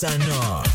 Sanor.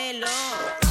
pelo.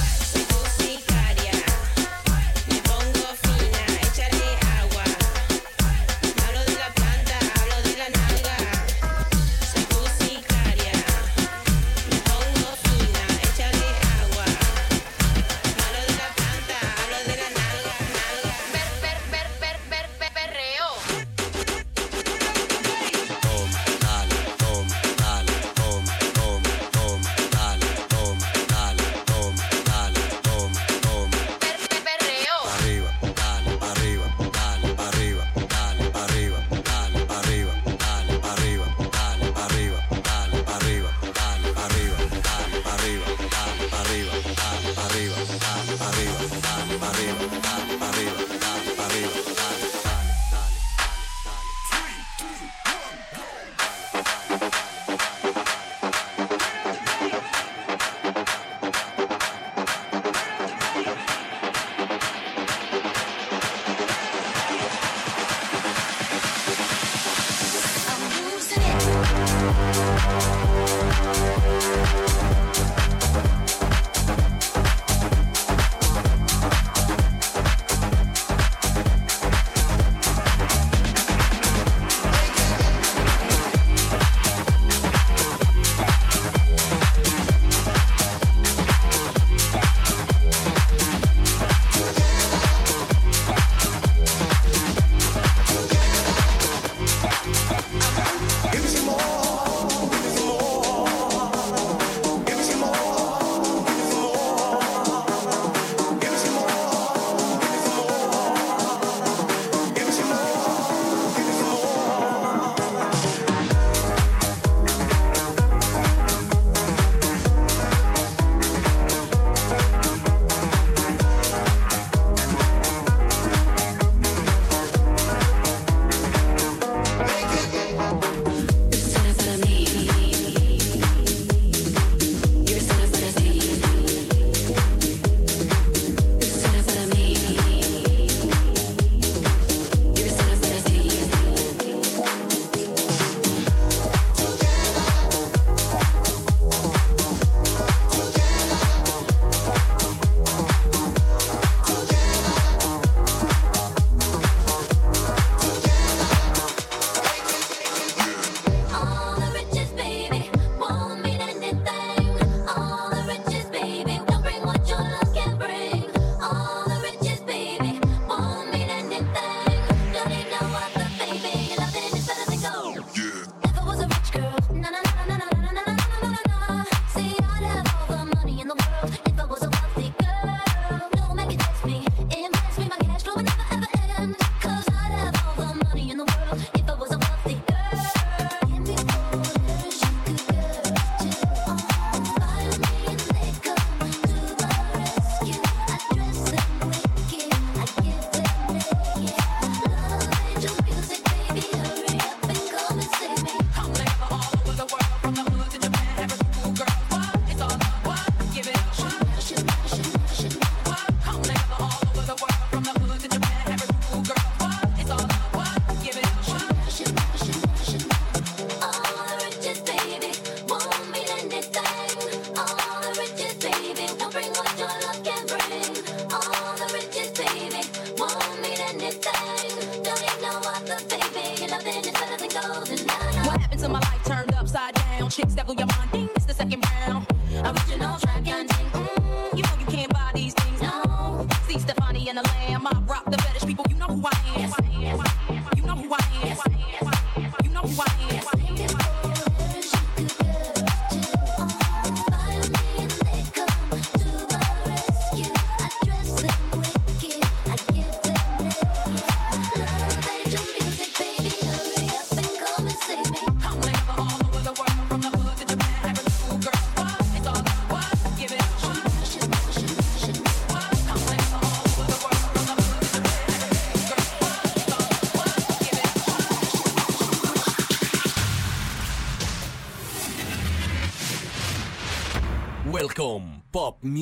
Into my life turned upside down. Chicks that blew your mind.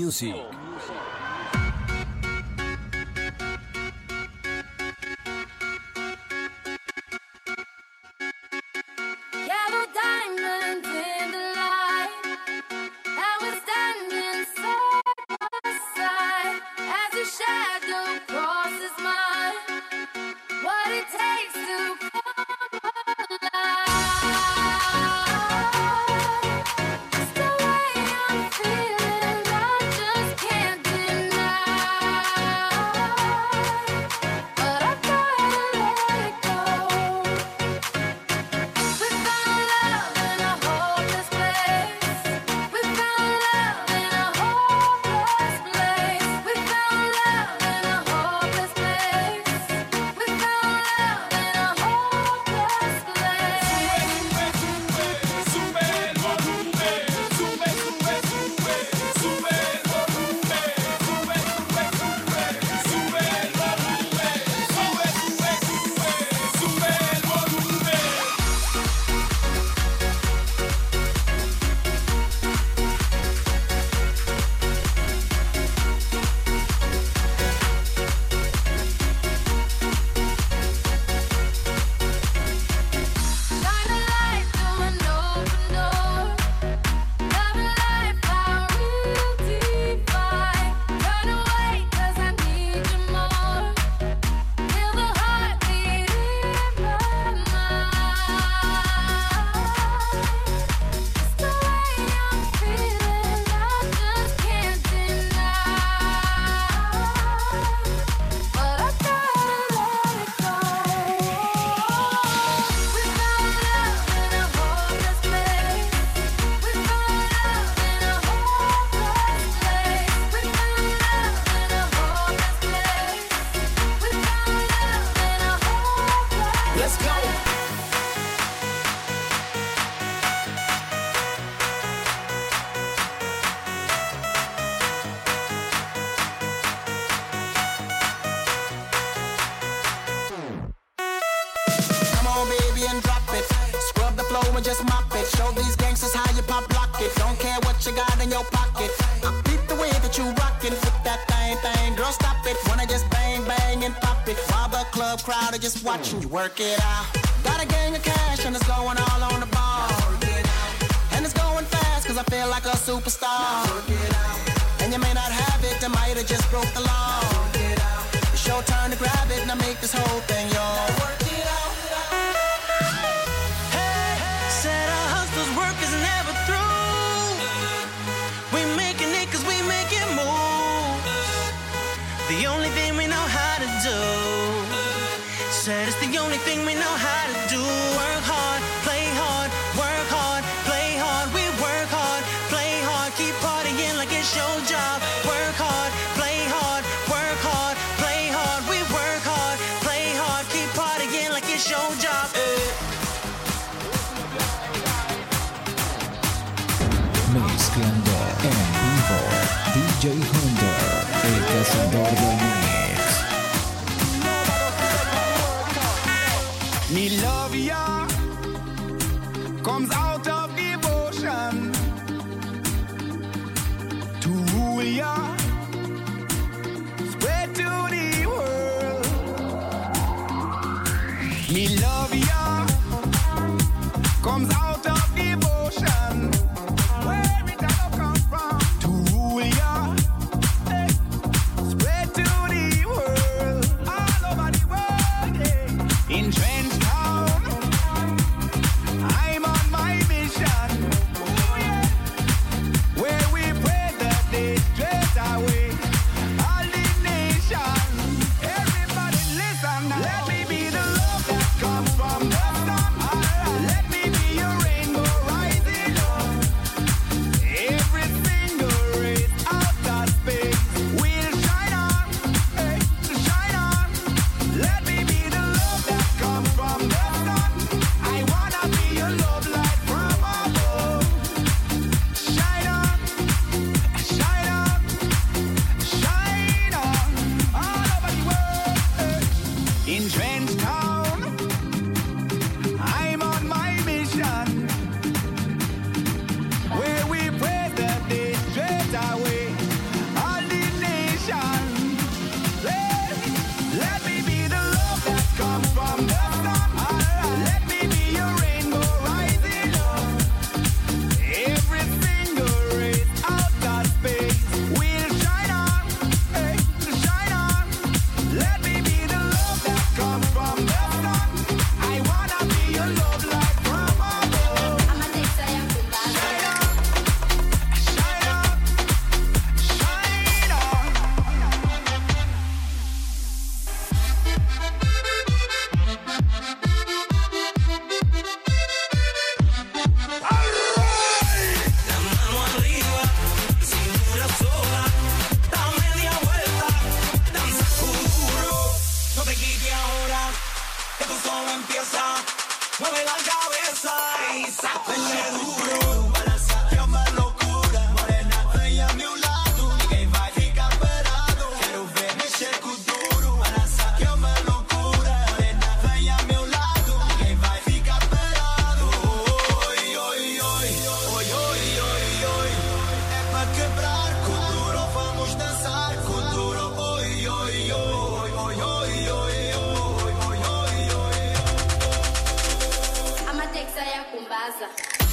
Music. just watching you work it out. Got a gang of cash and it's going all on the ball. And it's going fast cause I feel like a superstar. And you may not have it, I might have just broke the law. It's your turn to grab it and I make this whole thing yours. com base.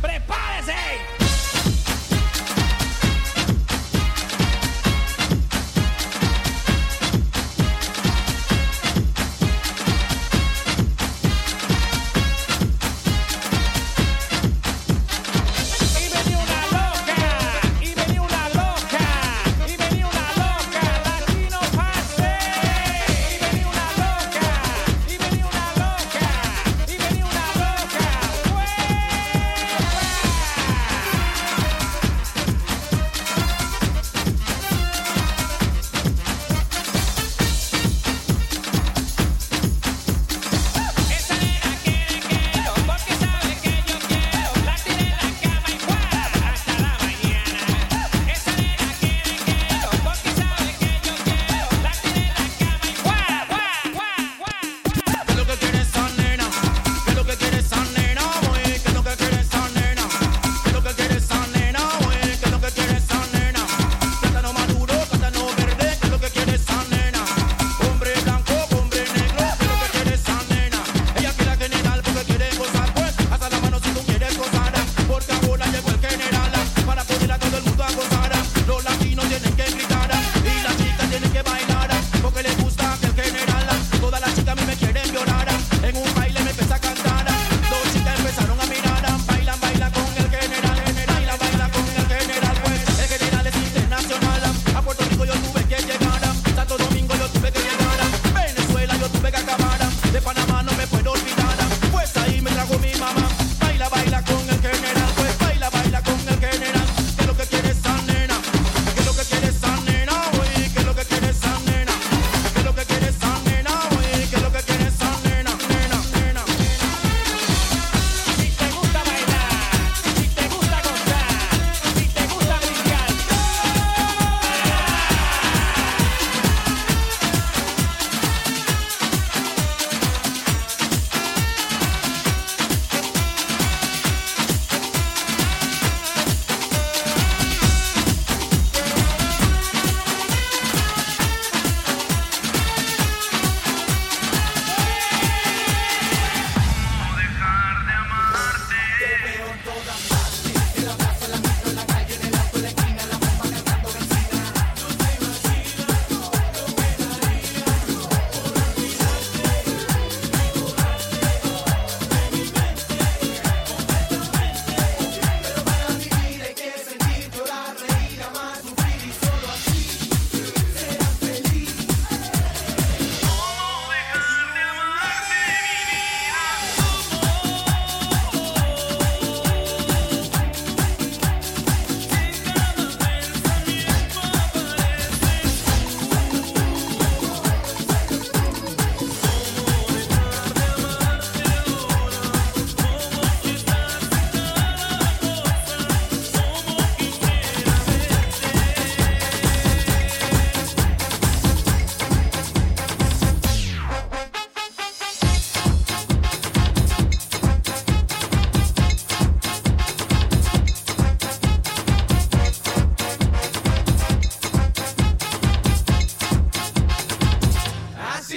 ¡Prepárese!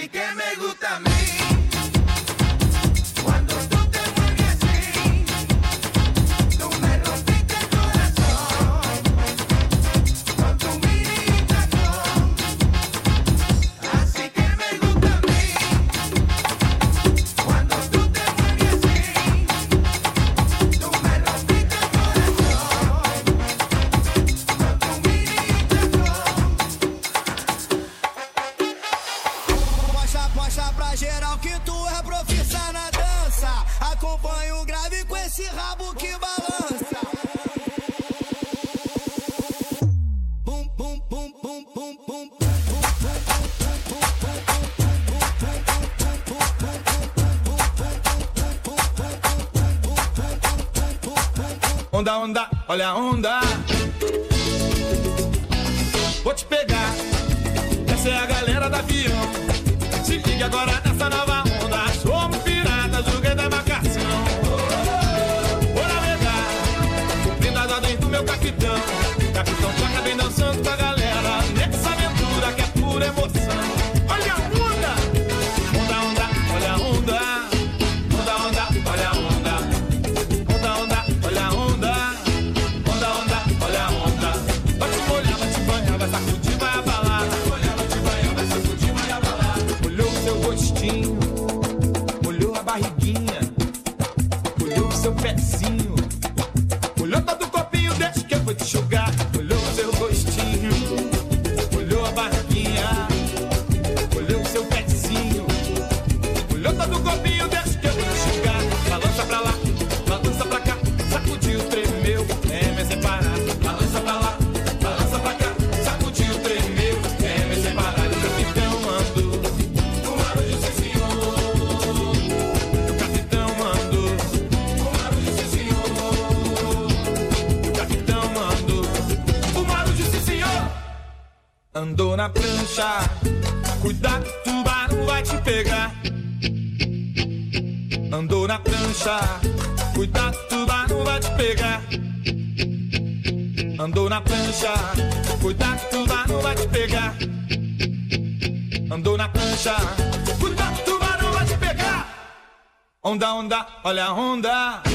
que me gusta a mí. onda, olha a onda.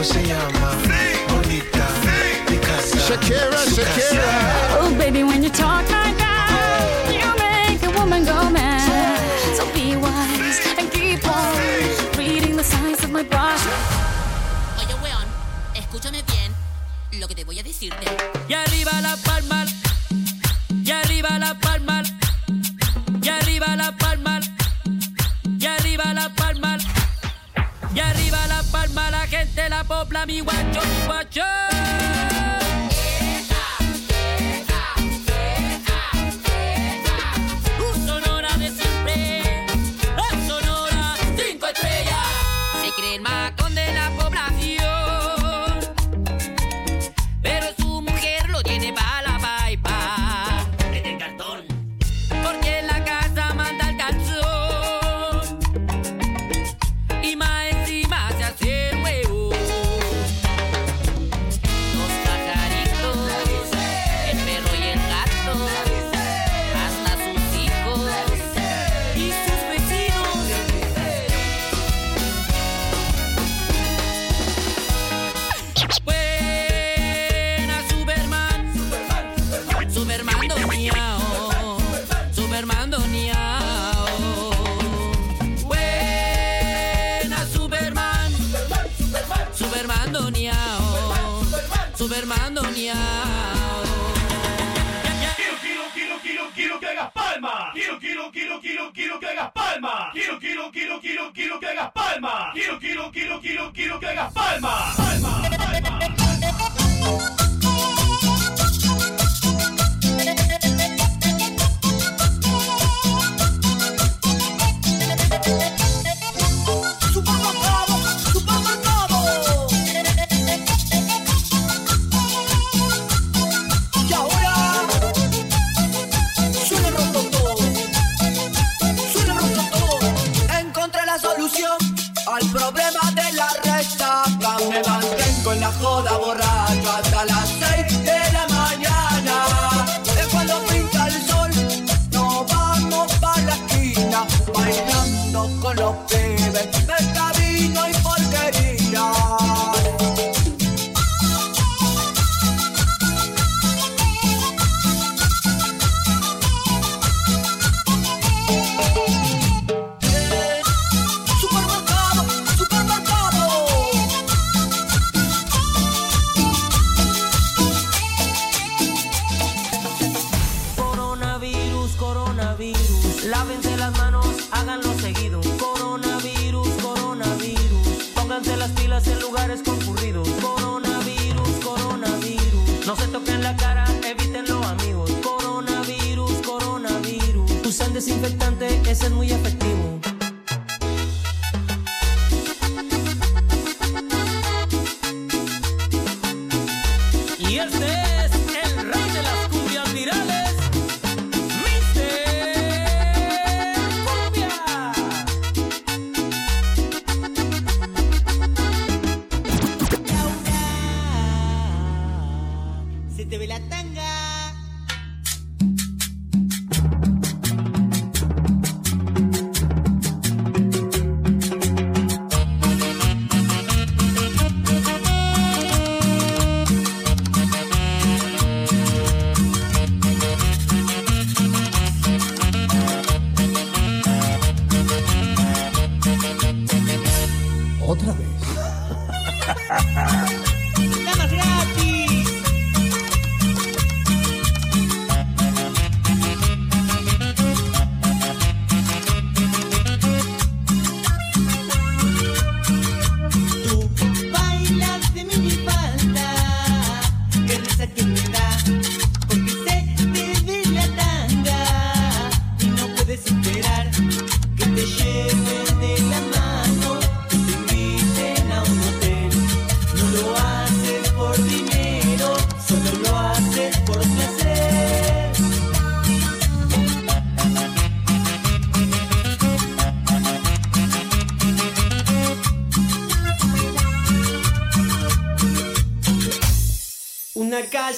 ¿Cómo se llama? Bonita. Picasa, Shakira, Shakira. Oh, baby, when you talk like that, oh. you make a woman go mad. So be wise and keep on reading the signs of my body. Oye, weón, escúchame bien lo que te voy a decirte. Y arriba la palma. Y arriba la palma. Y arriba la palma. Y arriba la palma. Y arriba mala gente la popla, mi guacho, mi guacho. súper mandoneado. Quiero, quiero, quiero, quiero, quiero que hagas palma. Quiero, quiero, quiero, quiero, quiero que hagas palma. Quiero, quiero, quiero, quiero, quiero que hagas palma. Quiero, quiero, quiero, quiero, quiero que hagas palma. Palma, palma.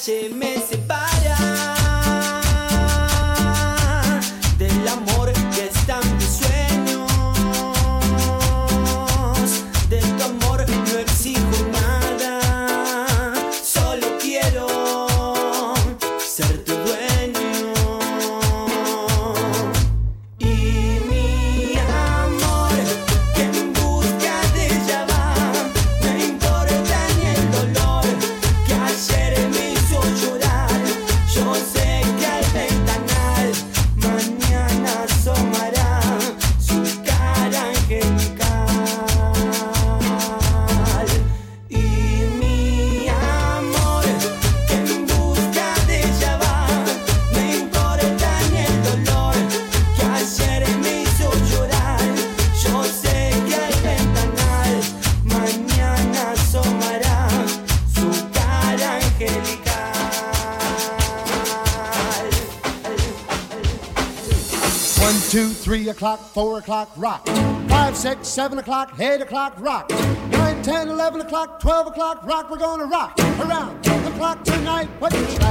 c'est Four o'clock, rock. Five, six, seven o'clock, eight o'clock, rock. Nine, ten, eleven o'clock, twelve o'clock, rock. We're gonna rock around the clock tonight. What you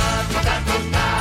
Santa Cruz.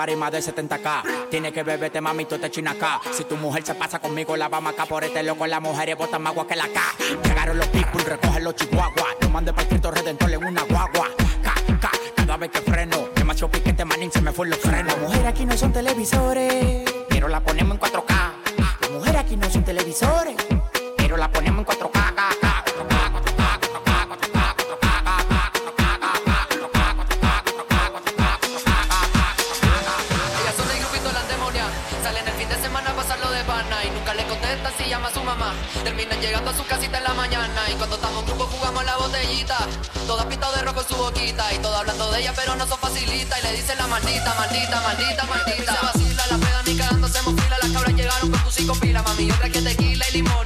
party más de 70k. Tiene que beberte, mami, tú te chinas acá. Si tu mujer se pasa conmigo, la vamos acá por este loco. Las mujeres botan más agua que la K. Llegaron los people, recogen los chihuahuas. Lo mandé para Cristo Redentor en una guagua. K, cada vez que freno. Demasiado piquete, manín, se me fue los frenos. Las mujeres aquí no son televisores, pero la ponemos en 4K. Las mujeres aquí no son televisores, pero la ponemos en 4K. su boquita y todo hablando de ella, pero no son facilita. Y le dicen la maldita, maldita, maldita, maldita. Se vacila, la peda ni cagando, se mofila. Las cabras llegaron con tus cinco pilas, mami, otra que tequila y limón.